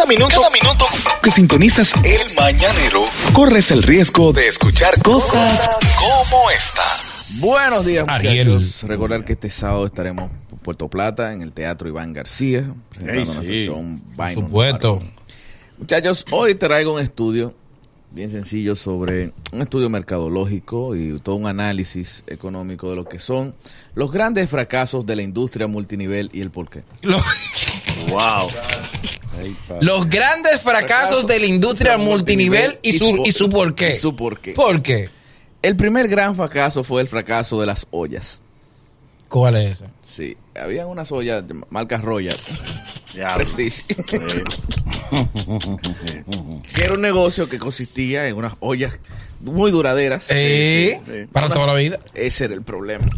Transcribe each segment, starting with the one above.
Cada minuto, cada minuto que sintonizas el mañanero, corres el riesgo de escuchar cosas como esta. Buenos días, Ariel. muchachos. Recordar que este sábado estaremos en Puerto Plata, en el Teatro Iván García, presentando nuestro sí. show Por supuesto. Muchachos, hoy traigo un estudio bien sencillo sobre un estudio mercadológico y todo un análisis económico de lo que son los grandes fracasos de la industria multinivel y el porqué. Lo- Wow. Los grandes fracasos de la industria multinivel y su, y su por qué. y su porqué. ¿Por qué? El primer gran fracaso fue el fracaso de las ollas. ¿Cuál es ese? Sí, había unas ollas de marca Royal, Ya. Prestige, que era un negocio que consistía en unas ollas muy duraderas. Eh, sí. Para toda la vida. Ese era el problema.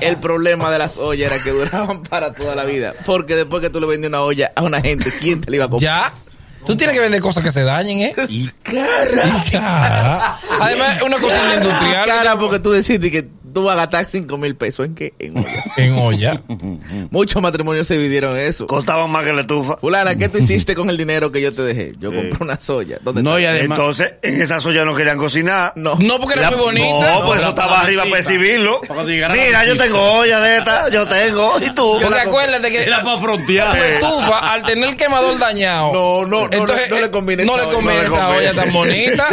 El problema de las ollas era que duraban para toda la vida. Porque después que tú le vendías una olla a una gente, ¿quién te la iba a comprar? Ya. Tú tienes que vender cosas que se dañen, ¿eh? Y cara. Además, es una cocina industrial. Cara, porque tú decidiste que tú vas a gastar 5 mil pesos en qué? En ollas. En olla. Muchos matrimonios se dividieron eso. Costaban más que la estufa. Fulana, ¿qué tú hiciste con el dinero que yo te dejé? Yo compré una soya. ¿Dónde No, está? y además. Entonces, en esa soya no querían cocinar. No. No, porque era La- muy bonita. No, pues eso estaba arriba para exhibirlo. Mira, yo tengo olla de esta, yo tengo. ¿Y tú? Porque acuérdate que Era para tu frontear. estufa, al tener el quemador dañado, No, no, no, entonces, no le conviene no esa le olla. conviene No le esa olla tan bonita.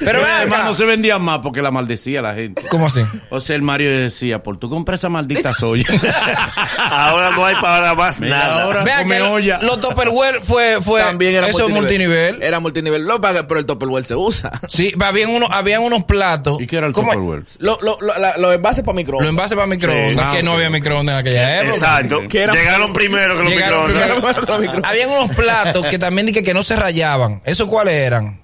Pero además no se vendían más porque la maldecía la gente. ¿Cómo así? O sea, el Mario decía, por tú compras esa maldita soya. Ahora no hay para más Mira, nada. ahora- Vean come que lo- olla. los Tupperware fue, fue También era eso es multinivel. Era multinivel. Lo pero el Tupperware se usa. Sí, habían unos, habían unos platos. ¿Y qué era el. Tupperware? Lo- lo- lo- la- Los envases para Los microondas. envases para microondas, Sí, que ah, no había microondas en aquella época. Exacto. Que Llegaron primero que los Llegaron microondas. primero. Con los microondas. Habían unos platos que también dije que no se rayaban. ¿Esos cuáles eran?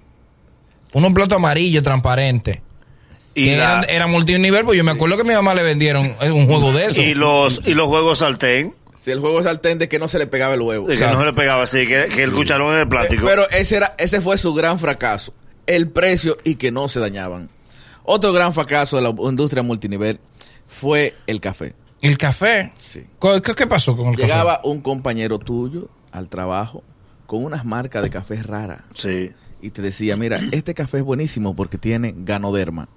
Unos platos amarillos, transparentes. Y, que la- eran, eran multinivel, pues yo me acuerdo que a mi mamá le vendieron eh, un juego de eso. y los y los juegos sartén. Si el juego es sartén de que no se le pegaba el huevo. De que no se le pegaba así, que, que el cucharón el Eh, plástico. Pero ese, era, ese fue su gran fracaso. El precio y que no se dañaban. Otro gran fracaso de la industria multinivel fue el café. El café. Sí. ¿Qué, pasó con el Llegaba un compañero tuyo al trabajo con unas marcas de café raras sí. y te decía, mira, este café es buenísimo porque tiene ganoderma.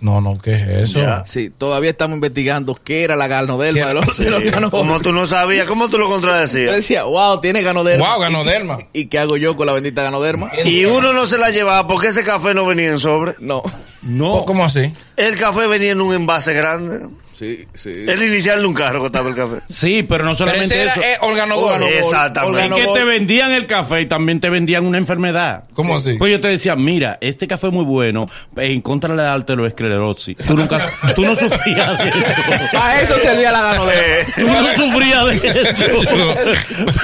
No, no, ¿qué es eso? Ya. Sí, todavía estamos investigando qué era la ganoderma ¿Qué- de los, de los Sí. Como tú no sabías, ¿cómo tú lo Yo contradecías? decía, wow, tiene ganoderma. Wow, ganoderma. ¿Y, y qué hago yo con la bendita ganoderma? Y uno no se la llevaba porque ese café no venía en sobre. No. No. ¿Cómo así? El café venía en un envase grande. Sí, sí. El inicial de un carro costaba el café. Sí, pero no Pero ese solamente era eso. eh, organogol. Organogol. Exactamente. Es que Organogol. te vendían el café y también te vendían una enfermedad. ¿Cómo así? Pues yo te decía, mira, este café es muy bueno en contra de la arteriosclerosis. Tú nunca, tú no sufrías de eso. Para eso servía la ganoderma. Tú no sufrías de eso.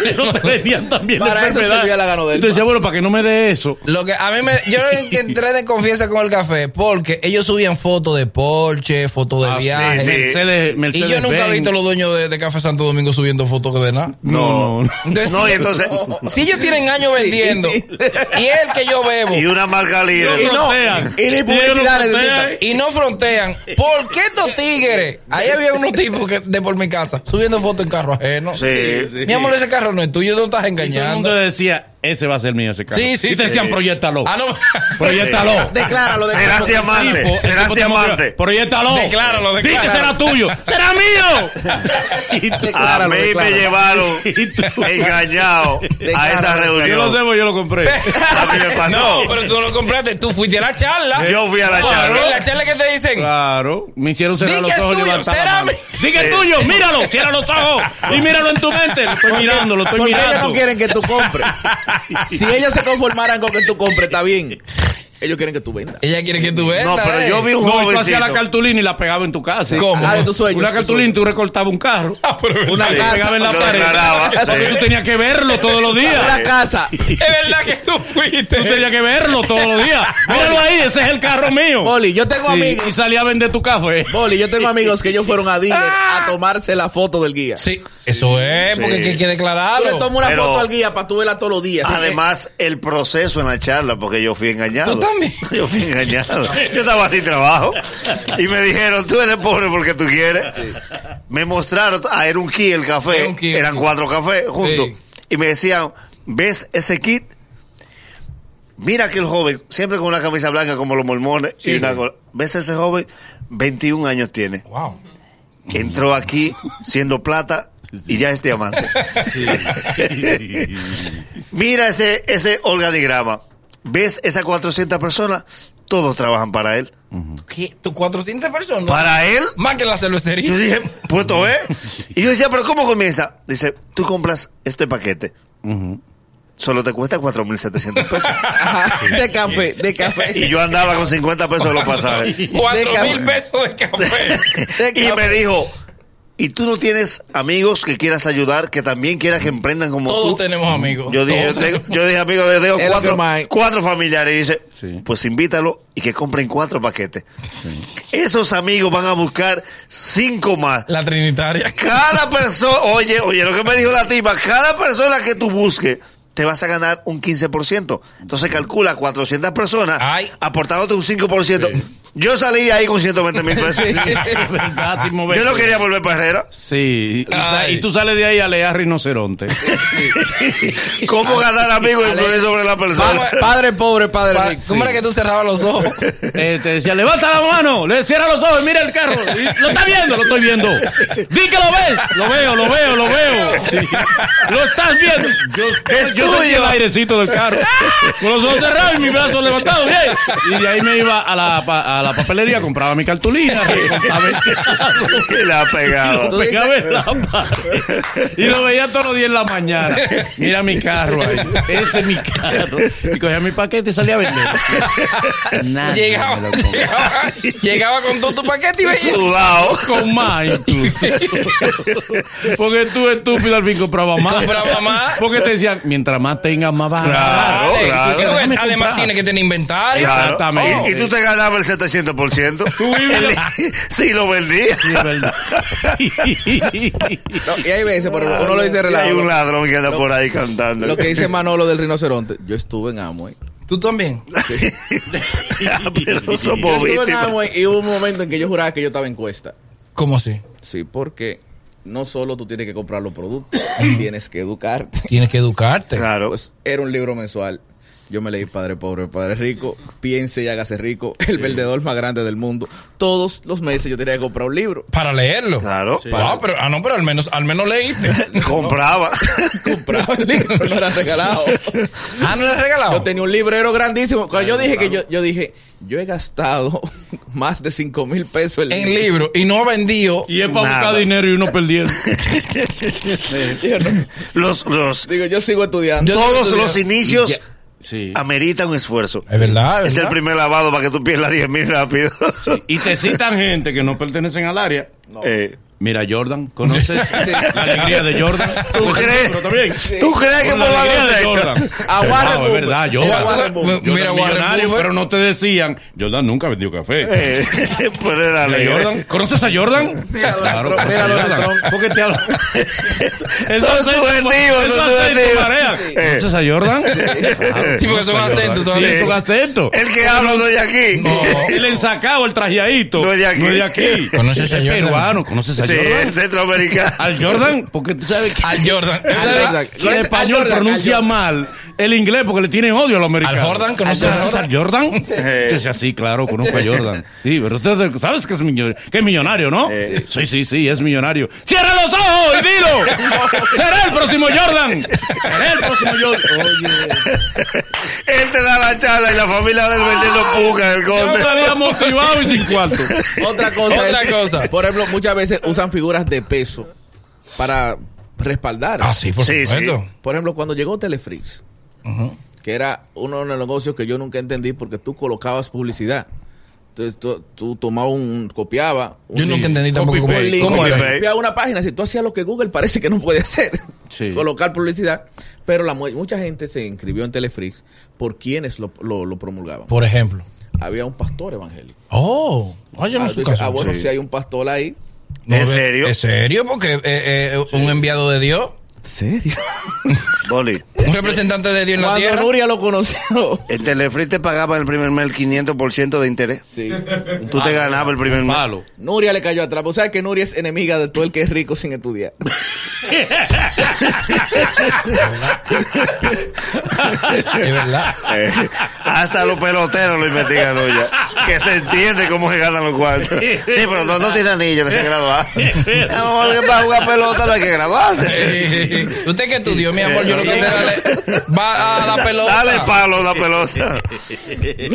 Pero te vendían también la Para eso enfermedad. servía la ganoderma. Y te decía, bueno, para que no me dé eso. Lo que a mí me. Yo entré de confianza con el café porque ellos subían fotos de Porsche, fotos de Ah, viajes. sí, sí. Mercedes, Y yo nunca he visto a los dueños de, de Café Santo Domingo subiendo fotos de nada. No, no. Entonces, No, si, y entonces. si ellos tienen años vendiendo y el que yo bebo Y una marca líder. Y no, frontean. y ni no frontean. y no frontean, ¿por qué estos tigres? Ahí había unos tipos que, de por mi casa subiendo fotos en carro ajeno. Sí. Mi amor, ese carro no es tuyo, no estás Y todo el mundo engañando. decía, ese va a ser mío ese carro. Sí, sí, Y te sí. decían, proyectalo. Ah, no. Proyectalo. Decláralo, Serás decláralo. diamante. Tipo, Serás tipo diamante. Proyectalo. Decláralo, Di que decláralo. será tuyo. ¡Será mío! A Decláralo, mí me decláralo. llevaron engañado a Decláralo, esa Yo lo reunión. sé, porque yo lo compré. A mí me pasó. No, pero tú no lo compraste, tú fuiste a la charla. Yo fui a la charla. En la charla que te dicen, Claro. Me hicieron cerrar los que es ojos y tuyo, levantar será Di que es tuyo, míralo, cierra los ojos y míralo en tu mente. Lo estoy mirando, lo estoy mirando. no quieren que tú compres. Si ellos se conformaran con que tú compres, está bien. Ellos quieren que tú vendas. ella quiere que tú vendas. No, pero eh. yo vi un No, y tú hacías jovencito. la cartulina y la pegabas en tu casa. ¿Cómo? Ah, de tus sueños. Una cartulina, sueños. tú recortabas un carro. Una y casa. pegabas en la pared. declaraba, Porque tú tenías que verlo todos los días. Una casa. Es verdad que tú fuiste. Tú tenías que verlo todos los días. Míralo ahí, ese es el carro mío. Boli, yo tengo Sí, amigos. y salía a vender tu café. Boli, yo tengo amigos que ellos fueron a dealer a tomarse la foto del guía. Sí, eso es, porque Sí. hay que Tú le declararlo. tomas una Pero- foto al guía para tú verla todos los días. Además, el proceso en la charla, porque yo fui engañado. Yo fui engañado. Yo estaba sin trabajo. Y me dijeron, tú eres pobre porque tú quieres. Me mostraron, ah, era un Kia el café. Era. Eran cuatro cafés juntos. Sí. Y me decían, ves ese kit, mira aquel joven, siempre con una camisa blanca como los mormones, y Sí. una go- ves ese joven, 21 años tiene, Wow. entró aquí siendo plata y ya es diamante. Mira ese, ese organigrama, ves esas 400 personas, todos trabajan para él. ¿Qué? ¿Tú 400 personas? Para él, Más que la cervecería. Yo dije, puesto ¿eh? Y yo decía, pero ¿cómo comienza? Dice, tú compras este paquete, solo te cuesta 4.700 pesos. Ajá, de café, de Y café. yo andaba con 50 pesos de los pasajes. Cuatro de mil café. pesos de café. De y café. me dijo, ¿y tú no tienes amigos que quieras ayudar, que también quieras que emprendan como Todos tú? tenemos amigos. Yo dije, yo tengo- yo dije, amigo, yo tengo cuatro, cuatro familiares. Y dice, Sí. pues invítalo y que compren cuatro paquetes. Esos amigos van a buscar cinco más. La Trinitaria. Cada persona, oye, oye, lo que me dijo la tipa, cada persona que tú busques, te vas a ganar un 15%. Entonces calcula 400 personas Ay. aportándote un 5%. Yo salí de ahí con 120 mil pesos. ¿Verdad, sin mover? Yo no quería volver para Herrera. Sí, y, sa- Ay. y tú sales de ahí a leer rinoceronte. ¿Cómo ganar amigos e influir sobre la persona? Vamos, padre pobre, padre Pa- rico. ¿Tú miras que tú cerrabas los ojos? Eh, te decía, levanta la mano, le cierra los ojos y mira el carro. Y, lo está viendo, lo estoy viendo. Di que lo ves. Lo veo, lo veo, lo veo. Sí. Lo estás viendo. Yo, Es yo sentí tuyo. el airecito del carro. Con los ojos cerrados y mi brazo levantado. Bien. Y de ahí me iba a la, pa- a la papelería, compraba mi cartulina. Y la pegaba. lo pegaba en la pared. Y lo veía todos los días en la mañana. Mira mi carro ahí. Ese es mi carro. Y cogía mi paquete y salía a vender. Nadie llegaba, me lo compró. llegaba, llegaba con todo tu paquete y veía. Sudado. con más incluso. Porque tú estúpido al fin comprabas más. Compraba más. Porque te decían, mientras más tengas, más vas Claro, claro. además tiene que tener inventario. Exactamente. Y, y tú te ganabas el 700%. Tú vives- sí, lo vendías. Sí, es verdad. No, y hay veces, por ejemplo, uno lo dice Y hay relajo. un ladrón que anda Lo- por ahí cantando. Lo que dice Manolo del rinoceronte. Yo estuve en Amway. ¿Tú también? Pero Yo estuve en. Amway y hubo un momento en que yo juraba que yo estaba en cuesta. ¿Cómo así? Sí, porque no solo tú tienes que comprar los productos, tienes que educarte. Tienes que educarte. Claro. Pues era un libro mensual. Yo me leí Padre Pobre, Padre Rico, Piense y hágase rico, El vendedor más grande del mundo. Todos los meses yo tenía que comprar un libro. Para leerlo. Claro. Wow, pero, ah, no, pero al menos, al menos leíste. Compraba. Compraba el libro, no era regalado. ah, no has regalado. Yo tenía un librero grandísimo. Cuando yo dije que yo, yo dije, yo he gastado más de 5 mil pesos en en libro. libro y no vendió. Y es para Nada. buscar dinero y uno perdiendo. Los, los, digo, yo sigo estudiando. Yo- todos los inicios. Sí. ameritan un esfuerzo. Es verdad, es Es el primer lavado para que tú pierdas 10 mil rápido. Y te citan gente que no pertenecen al área. No. Eh, Mira, Jordan, ¿conoces la alegría de Jordan? ¿Tú Pues, crees? pero también. ¿Tú crees que por la alegría de? Jordan. A Warren Wow, es verdad, Jordan. Warren. Jordan Mira, Warren pero no te decían, Jordan nunca vendió café. eh, pero era alegre. Jordan, ¿Conoces a Jordan? Mira, Claro, mira, conoces a Donald Jordan. Trump. Porque te hablo. Son subjetivos, son subjetivos. ¿Conoces a Jordan? Sí, porque son acentos, Jordan. Sí, son acentos. El que habla no es de aquí. El ensacado, el trajeadito. No es de aquí. No es de aquí. ¿Conoces a Jordan? peruano. ¿Conoces a Sí, Jordan? centroamericano. Al Jordan, porque tú sabes que Al Jordan. sabes Al- al- español al Jordan, pronuncia al Jordan. mal el inglés porque le tienen odio a los americanos. Al Jordan, ¿conoces a ¿Conoces al Jordan? Dice así, claro, conozco a Jordan. Sí, pero usted sabes que es, millonario, que es millonario, ¿no? Sí, sí, sí, es millonario. ¡Cierra los ojos y dilo! ¡Será el próximo Jordan! ¡Será el próximo Jordan! Oye, Él te da la charla y la familia del vendiendo puca en el yo salía motivado y sin cuarto. Otra cosa. Otra es- cosa. Por ejemplo, muchas veces usan figuras de peso para respaldar. Ah, sí, por Sí, supuesto. Por ejemplo, cuando llegó Que era uno de los negocios que yo nunca entendí porque tú colocabas publicidad. Entonces tú, tú tomabas un, copiabas. un- Yo nunca entendí tampoco cómo, link, cómo era. copiaba una página. Si tú hacías lo que Google parece que no puede hacer, Sí. colocar publicidad. Pero la, mucha gente se inscribió en Telefrix por quienes lo, lo, lo promulgaban. Por ejemplo. Había un pastor evangélico. Oh, oye, Ah, no tú su dices, caso. ah, bueno, Sí. si hay un pastor ahí, No, ¿En serio? ¿En serio? Porque eh, eh, un enviado de Dios. Serio? Boli, Un representante de Dios en la Cuando tierra. Nuria lo conoció. en Telefree te pagaba el primer mes el 500% de interés. Sí. Tú te ganabas el primer mes. Palo. Nuria le cayó atrás. O sea que Nuria es enemiga de todo el que es rico sin estudiar. Es verdad. Eh, hasta los peloteros lo investigan hoy ya. Que se entiende cómo se ganan los cuartos. Sí, pero no, no tiene anillo, no se graduado. Amor, que para jugar pelota no hay que graduarse. Usted que estudió, mi amor, yo lo que sé darle va a la pelota. Dale palo a la pelota.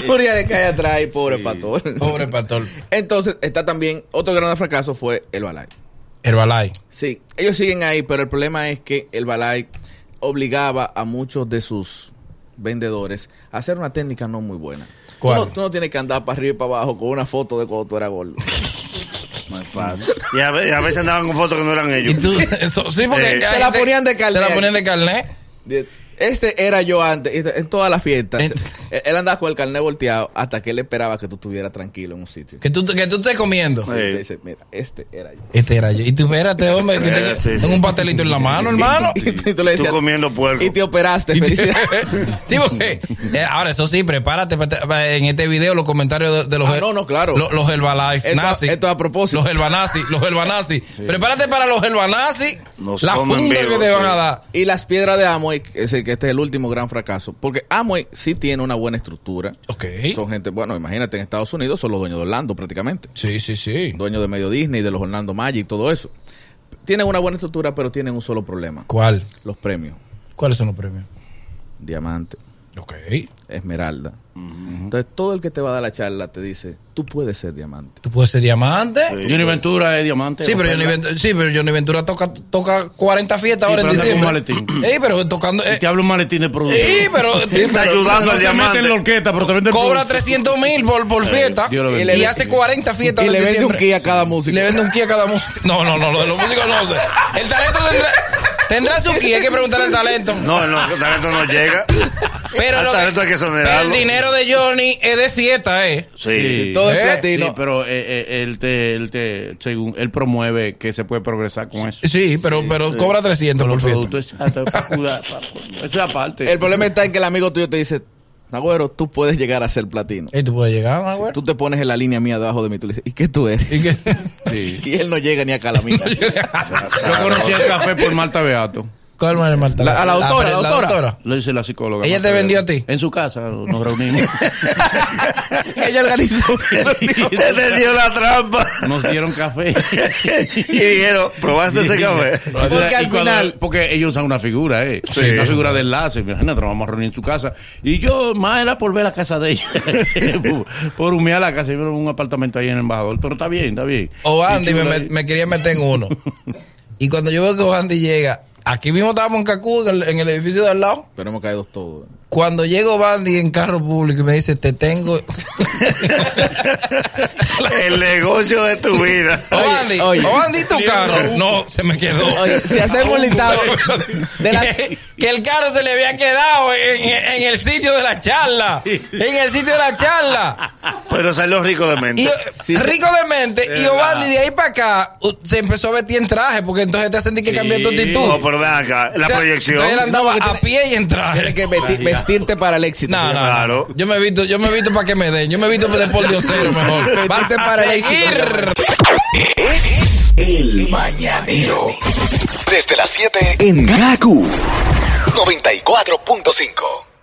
Nuria le cae atrás y pobre pastor. Pobre pastor. Entonces, está también, otro gran fracaso fue el Balay. Herbalife. Sí, ellos siguen ahí, pero el problema es que el Balay obligaba a muchos de sus vendedores a hacer una técnica no muy buena. Tú ¿Cuál? no, tú no tienes que andar para arriba y para abajo con una foto de cuando tú eras gordo. No es fácil. Y a, ve- y a veces andaban con fotos que no eran Y ellos. tú, eso, sí, porque Eh, la ponían de carnet. Se la ponían de carnet. Este era yo antes, y en todas las fiestas. En- Él andaba con el carnet volteado hasta que él esperaba que tú estuvieras tranquilo en un sitio. Que tú, que tú estés comiendo. Te dice, mira, este era yo. Este era yo. Y tú, espérate, hombre, que te- Eh, sí, tengo sí. un pastelito en la mano, hermano. Y, y tú le Tú decías, comiendo puerco. y te operaste, felicidades. sí, porque eh, ahora eso sí, prepárate en este video los comentarios de, de los Ah, no, no, claro. lo- los Herbalife Esto- nazi. esto es a propósito. Los Herbanazi, los Herbanazi. Prepárate para los Herbanazi. Nos La funda vivo, que te van sí. a dar. Y las piedras de Amway, que es el- que este es el último gran fracaso. Porque Amway sí tiene una buena estructura. Ok. Son gente, bueno, imagínate, en Estados Unidos son los dueños de Orlando prácticamente. Sí, sí, sí. Dueños de medio Disney, de los Orlando Magic, todo eso. Tienen una buena estructura, pero tienen un solo problema. ¿Cuál? Los premios. ¿Cuáles son los premios? Diamante, Ok. esmeralda. Entonces, todo el que te va a dar la charla te dice, tú puedes ser diamante. ¿Tú puedes ser diamante? Sí, Johnny Ventura es diamante. pero, o Johnny perla. Ventura, sí, pero Johnny Ventura toca, toca 40 fiestas Sí, ahora en diciembre. maletín. Ey, pero tocando... Eh, te habla un maletín de producto. sí, pero... Está ayudando al No te meten en la diamante. orquesta, pero te Cobra producto. 300 mil por, por fiesta y, le hace 40 fiestas Y le vende un ki a cada músico. Y le vende un ki a cada músico. No, no, no, lo de los músicos no sé. El talento tendrá, tendrá su ki, hay que preguntarle al talento. No, no, el talento no llega. pero, al lo talento hay que pero exonerarlo. el dinero de Johnny es de fiesta, ¿eh? Sí. Todo es ¿Eh? platino. Sí, pero eh, eh, él, te, él, te, según, él promueve que se puede progresar con eso. Sí, pero, pero cobra 300 Con por fiesta. exacto, es para cuidar, para- eso es aparte. El problema está en que el amigo tuyo te dice, Agüero, tú puedes llegar a ser platino. ¿Y tú puedes llegar, ¿no, güey? Tú te pones en la línea mía debajo de mí, tú le dices, ¿y qué tú eres? ¿Y qué? Sí. Y él no llega ni acá a la mía. Yo conocí el café por Marta Beato. ¿Cuál es Marta? La- a la autora, la autora. Lo dice la psicóloga. ¿Ella te vendió a ti? En su casa nos reunimos. Ella organizó. Te tendió la trampa. nos dieron café. y dijeron, ¿probaste ese café? Porque al final- porque ellos usan una figura, ¿eh? Sí. Una figura de enlace. Imagínate, nos vamos a reunir en su casa. Y yo, más era por ver la casa de ella. por, humear la casa. Y un apartamento ahí en el embajador. Pero está bien, está bien. O Andy me, me quería meter en uno. y cuando yo veo que Andy llega, aquí mismo estábamos en Cacú, en el, en el edificio de al lado. Pero hemos caído todos. Cuando llego Bandy en carro público y me dice, te tengo. El negocio de tu vida. O Andy, oye. o Andy tu carro. No, se me quedó. Oye, si hacemos un listado de las... que, que el carro se le había quedado en, en el sitio de la charla. En el sitio de la charla. Pero salió rico de mente. Y, Sí, sí. rico de mente. Y Obandi de ahí para acá se empezó a vestir en traje porque entonces te hacen que Sí. cambiar tu actitud. No, pero ven acá, la O sea, proyección. Él andaba No, a pie y en traje. Que vesti- vestirte para el éxito. No, no. Claro. Yo me he visto, yo me he visto para que me den. Yo me he visto de por diosero mejor. Vestiste Vas a para el éxito, seguir. Es el mañanero. Desde las 7 en Gaku 94.5.